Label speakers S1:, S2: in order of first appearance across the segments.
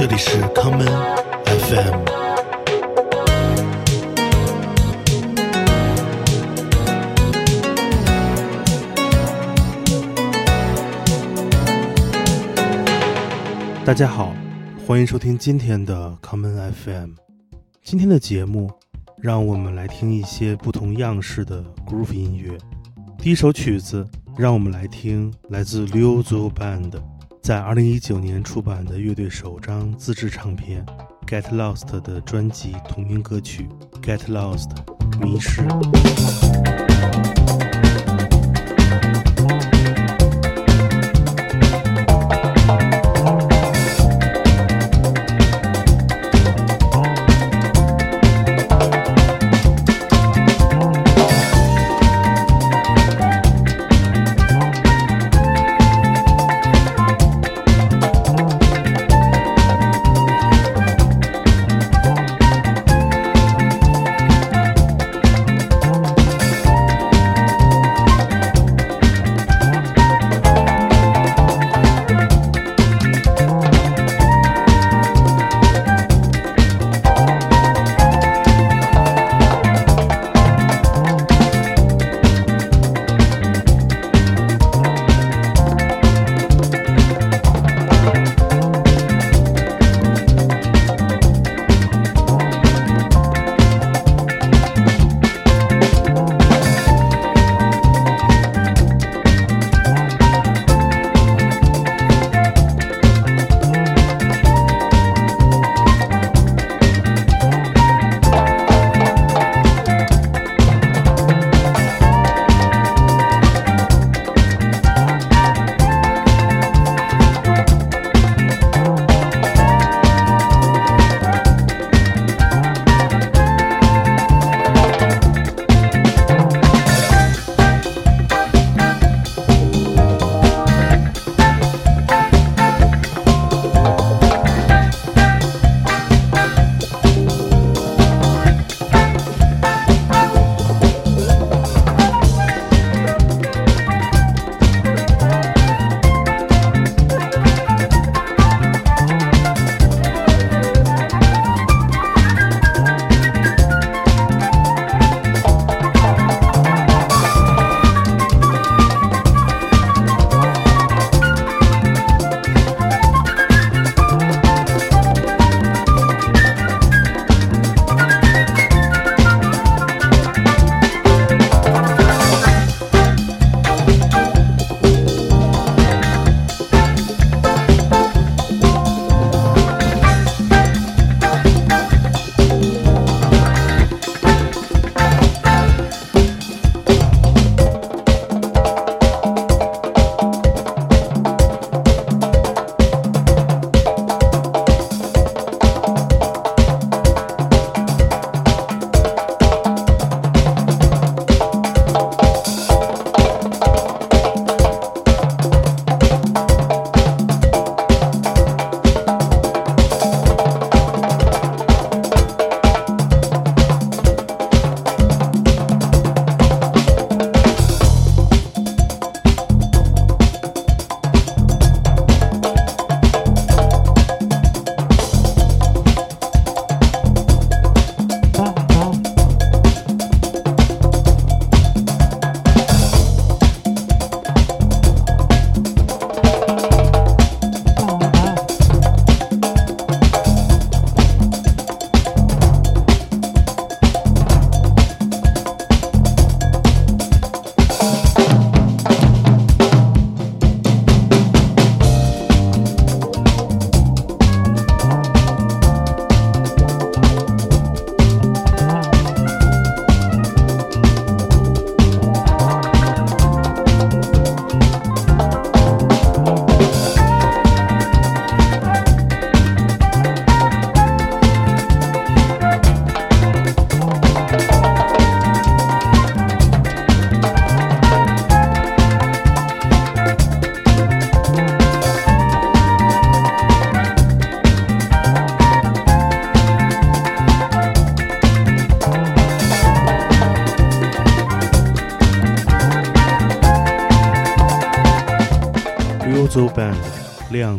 S1: 这里是康门 FM。大家好，欢迎收听今天的康门 FM。今天的节目，让我们来听一些不同样式的 groove 音乐。第一首曲子，让我们来听来自 Luzo i Band。在二零一九年出版的乐队首张自制唱片《Get Lost》的专辑同名歌曲《Get Lost》迷失。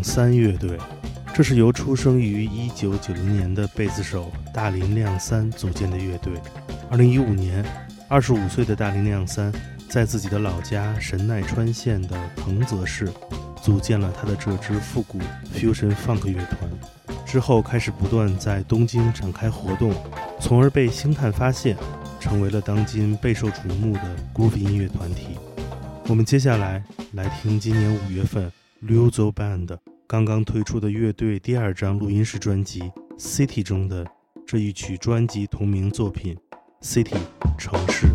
S1: 三乐队，这是由出生于一九九零年的贝斯手大林亮三组建的乐队。二零一五年，二十五岁的大林亮三在自己的老家神奈川县的藤泽市，组建了他的这支复古 fusion funk 乐团，之后开始不断在东京展开活动，从而被星探发现，成为了当今备受瞩目的 group 音乐团体。我们接下来来听今年五月份 Luso Band。刚刚推出的乐队第二张录音室专辑《City》中的这一曲专辑同名作品《City》城市。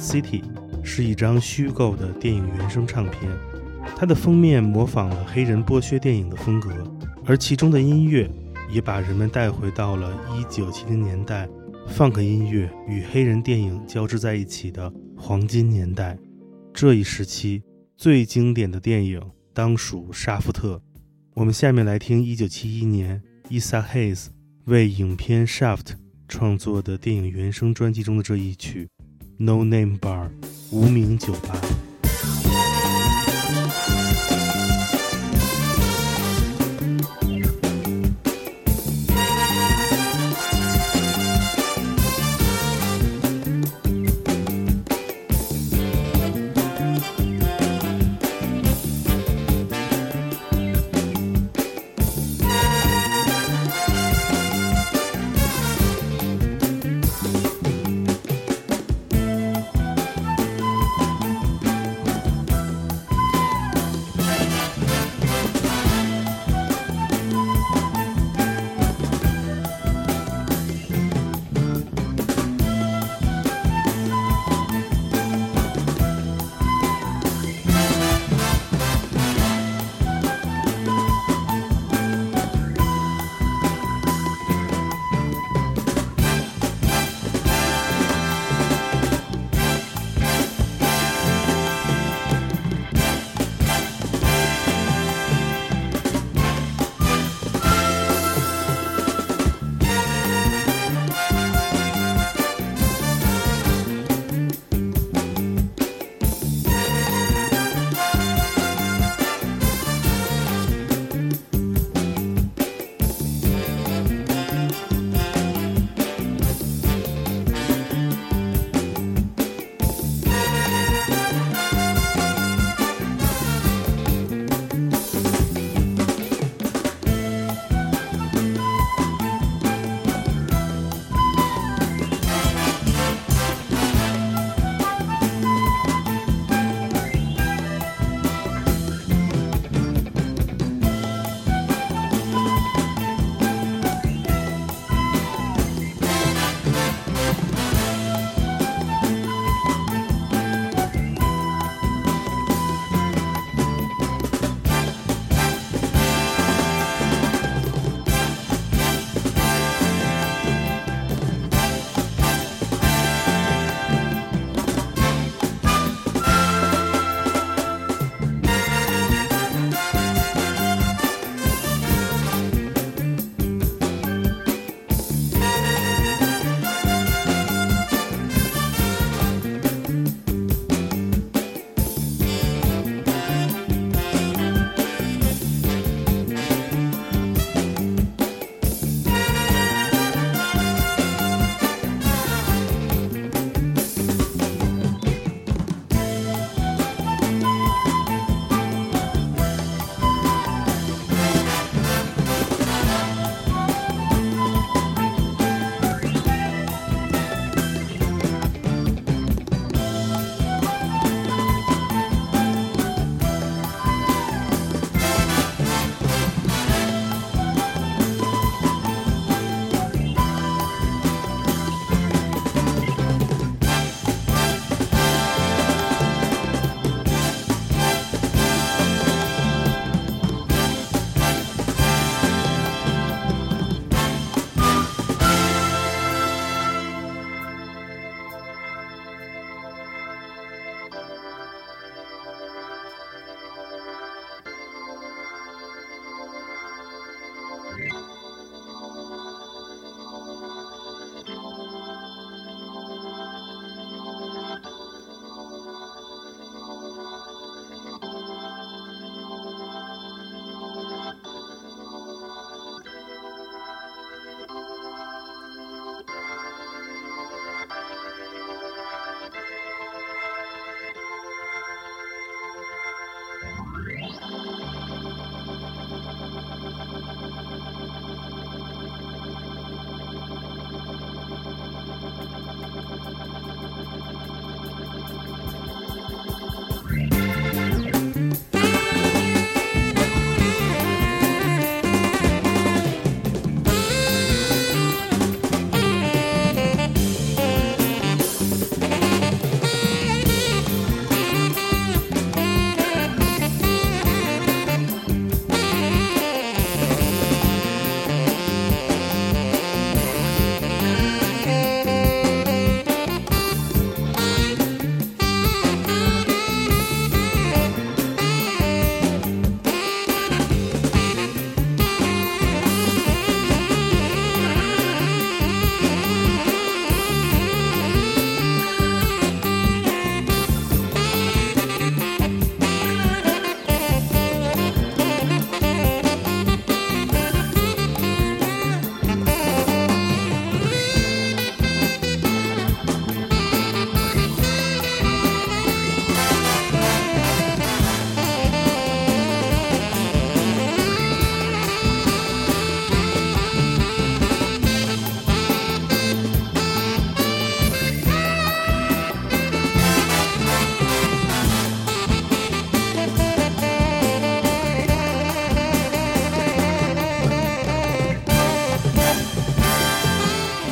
S1: City 是一张虚构的电影原声唱片，它的封面模仿了黑人剥削电影的风格，而其中的音乐也把人们带回到了1970年代，Funk 音乐与黑人电影交织在一起的黄金年代。这一时期最经典的电影当属《沙福特》，我们下面来听1971年 Isa Hayes 为影片《Shaft》创作的电影原声专辑中的这一曲。No Name Bar，无名酒吧。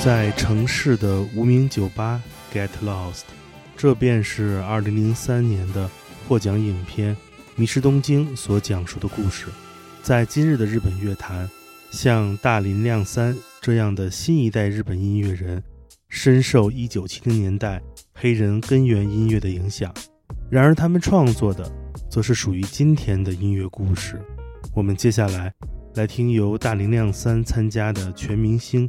S1: 在城市的无名酒吧，get lost。这便是2003年的获奖影片《迷失东京》所讲述的故事。在今日的日本乐坛，像大林亮三这样的新一代日本音乐人，深受1970年代黑人根源音乐的影响。然而，他们创作的则是属于今天的音乐故事。我们接下来来听由大林亮三参加的全明星。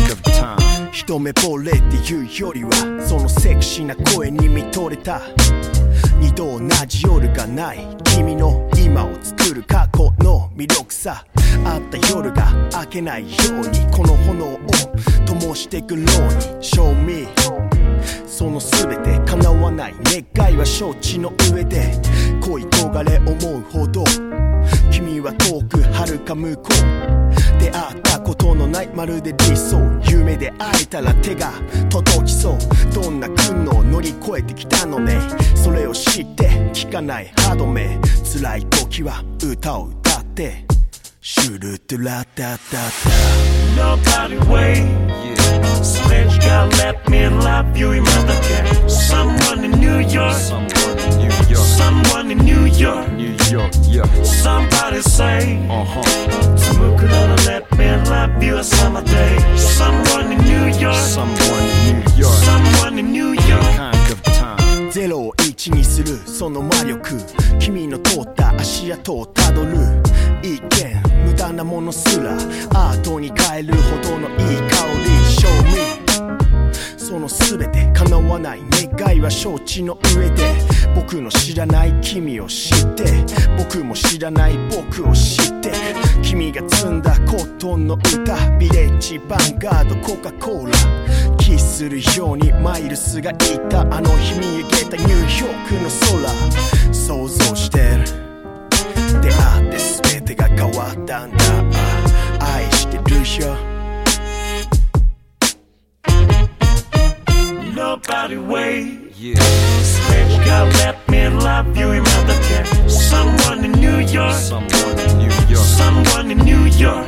S1: 一
S2: 目惚れっていうよりはそのセクシーな声に見とれた二度同じ夜がない君の今を作る過去の魅力さあった夜が明けないようにこの炎を灯してくろうに Show me その全て叶わない願いは承知の上で恋焦がれ思うほど君は遠く遥か向こう出会ったことのないまるで理想夢で会えたら手が届きそうどんな苦悩を乗り越えてきたのねそれを知って聞かない歯止め辛い時は歌を歌ってシュルトゥラタタタ
S3: Nobody way
S4: So
S3: that you gotta let me love you in my cat Someone in New York
S4: Someone in New York
S3: Someone in New York
S4: New York, yeah
S3: Somebody say
S4: Uh-huh つ
S3: むくら you a summer day. Someone in New York.
S4: Someone in New York.
S3: Someone in New York.
S4: 感覚単
S2: ゼロを1にするその魔力君の通った足跡をたどる一見無駄なものすらアートに変えるほどのわない願いは承知の上で僕の知らない君を知って僕も知らない僕を知って君が積んだコットンの歌ビレッジヴァンガードコカ・コーラキスするようにマイルスがいたあの日見上げたニューヨークの空想像してる出会って全てが変わったんだ愛してるよ
S3: nobody way.
S4: Yeah.
S3: Switch let me love you in mother care. Someone in New York.
S4: Someone in New York.
S3: Someone in New York.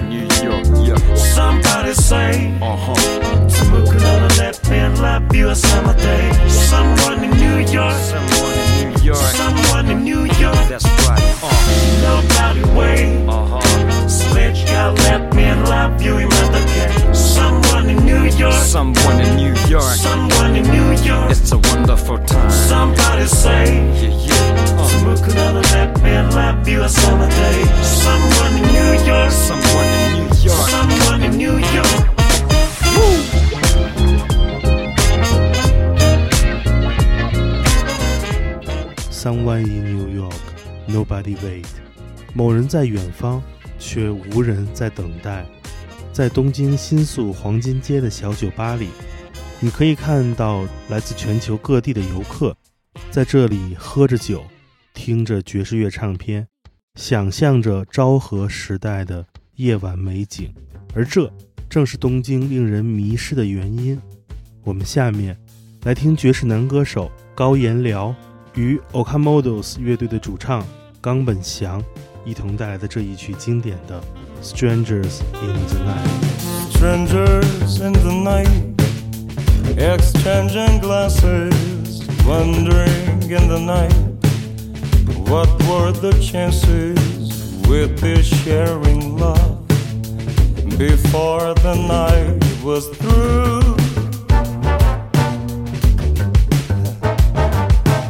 S1: 某人在远方，却无人在等待。在东京新宿黄金街的小酒吧里，你可以看到来自全球各地的游客，在这里喝着酒，听着爵士乐唱片，想象着昭和时代的夜晚美景。而这正是东京令人迷失的原因。我们下面来听爵士男歌手高岩辽与 OKAMODOS 乐队的主唱冈本祥。一同带来的这一曲经典的《Strangers in the Night》。
S3: Strangers in the night, exchanging glasses, wondering in the night, what were the chances with this sharing love before the night was through?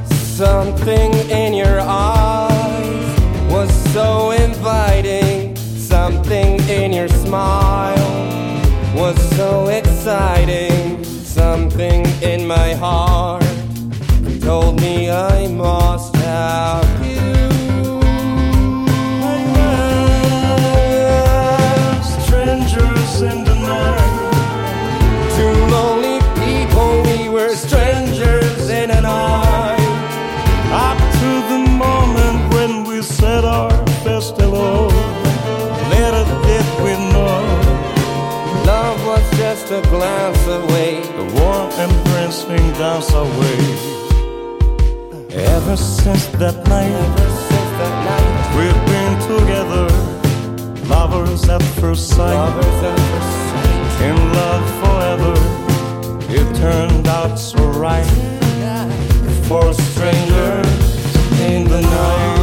S5: Something in your eyes smile was so exciting. Something in my heart told me I must have. a glass away,
S3: the warm embracing dance away. Ever since that night,
S5: since that night
S3: we've been together, lovers at first sight,
S5: at first sight.
S3: in love forever. It turned out so right for strangers in the night.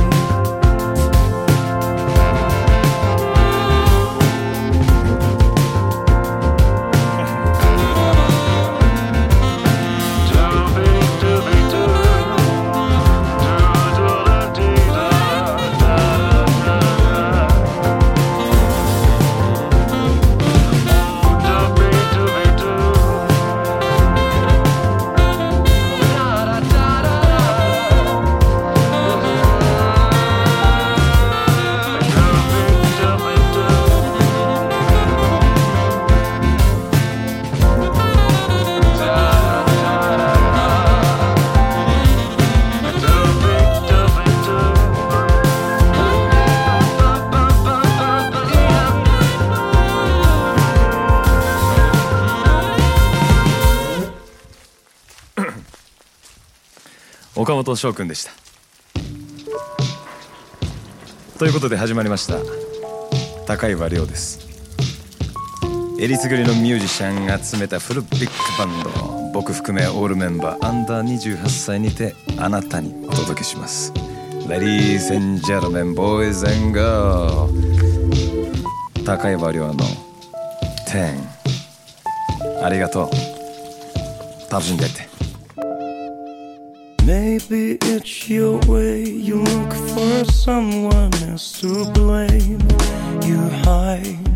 S4: 本翔君でしたということで始まりました高岩亮ですえりすぐりのミュージシャンが集めたフルビッグバンド僕含めオールメンバーアンダー28歳にてあなたにお届けします Ladies and gentlemen, boys and girls 高岩亮の10ありがとう楽しんでって
S3: Maybe it's your way. You look for someone else to blame. You hide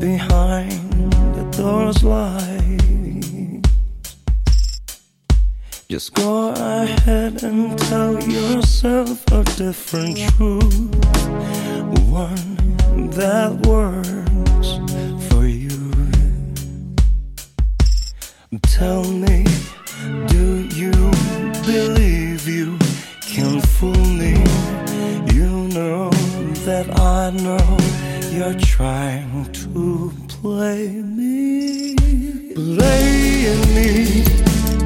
S3: behind the door's light. Just go ahead and tell yourself a different truth, one that works for you. Tell me know you're trying to play me. Blame me,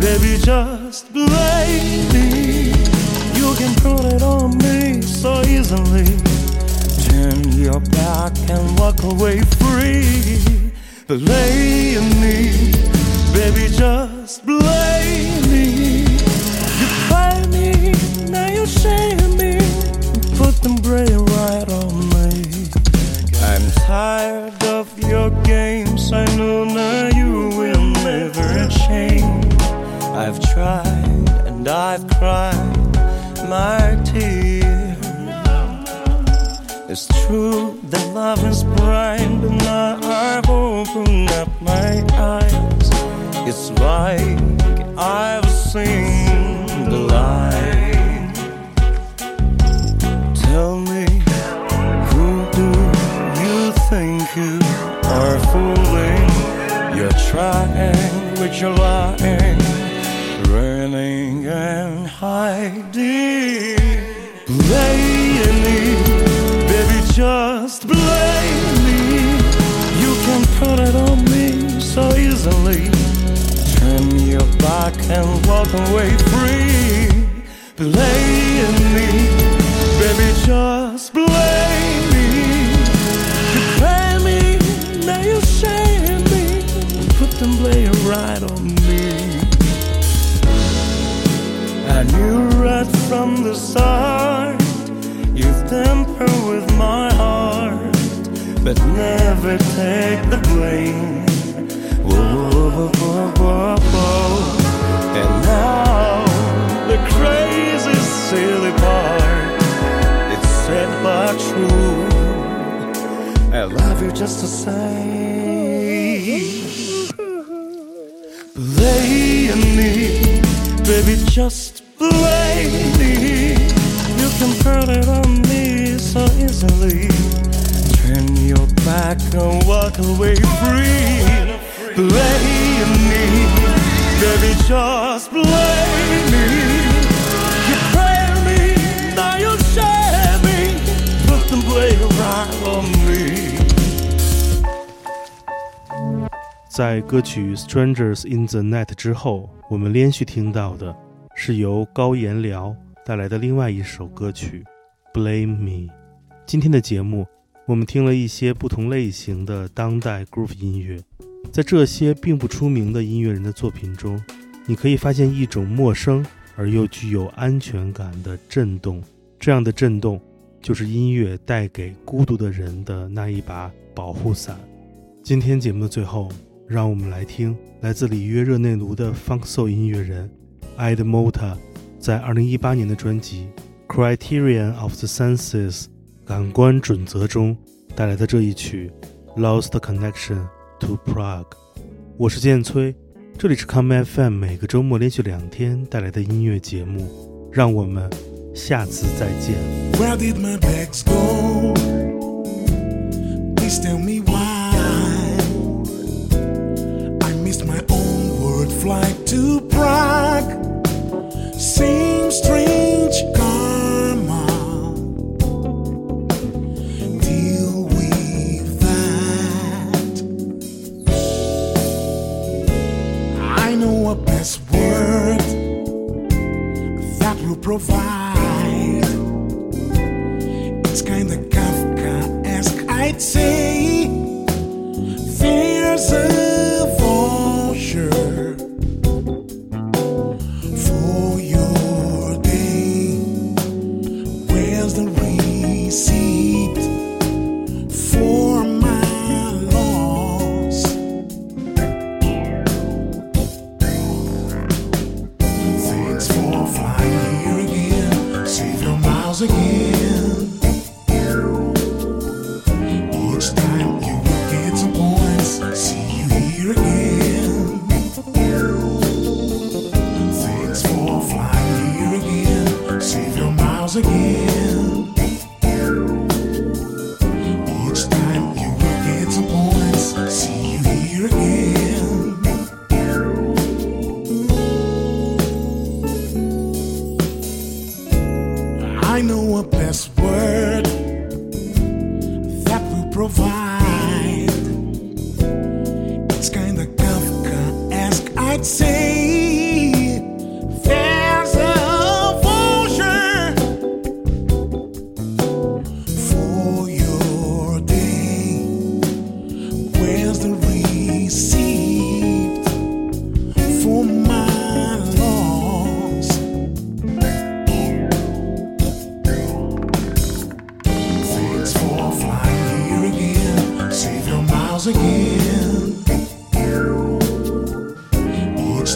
S3: baby, just blame me. You can put it on me so easily. Turn your back and walk away free. Blame me, baby, just. and play a ride on me. I knew right from the start you'd temper with my heart, but never take the blame. Whoa, whoa, whoa, whoa, whoa. And now the crazy, silly part it's said but true. I love you just the same me and me, baby, just blame me. You can put it on me so easily. Turn your back and walk away free. Blame me, baby, just blame me.
S1: 在歌曲《Strangers in the Night》之后，我们连续听到的是由高延辽带来的另外一首歌曲《Blame Me》。今天的节目，我们听了一些不同类型的当代 groove 音乐。在这些并不出名的音乐人的作品中，你可以发现一种陌生而又具有安全感的震动。这样的震动，就是音乐带给孤独的人的那一把保护伞。今天节目的最后。让我们来听来自里约热内卢的 funk soul 音乐人 Edmota 在二零一八年的专辑《Criterion of the Senses》感官准则》中带来的这一曲《Lost Connection to Prague》。我是建崔，这里是 Come FM，每个周末连续两天带来的音乐节目。让我们下次再见。
S6: to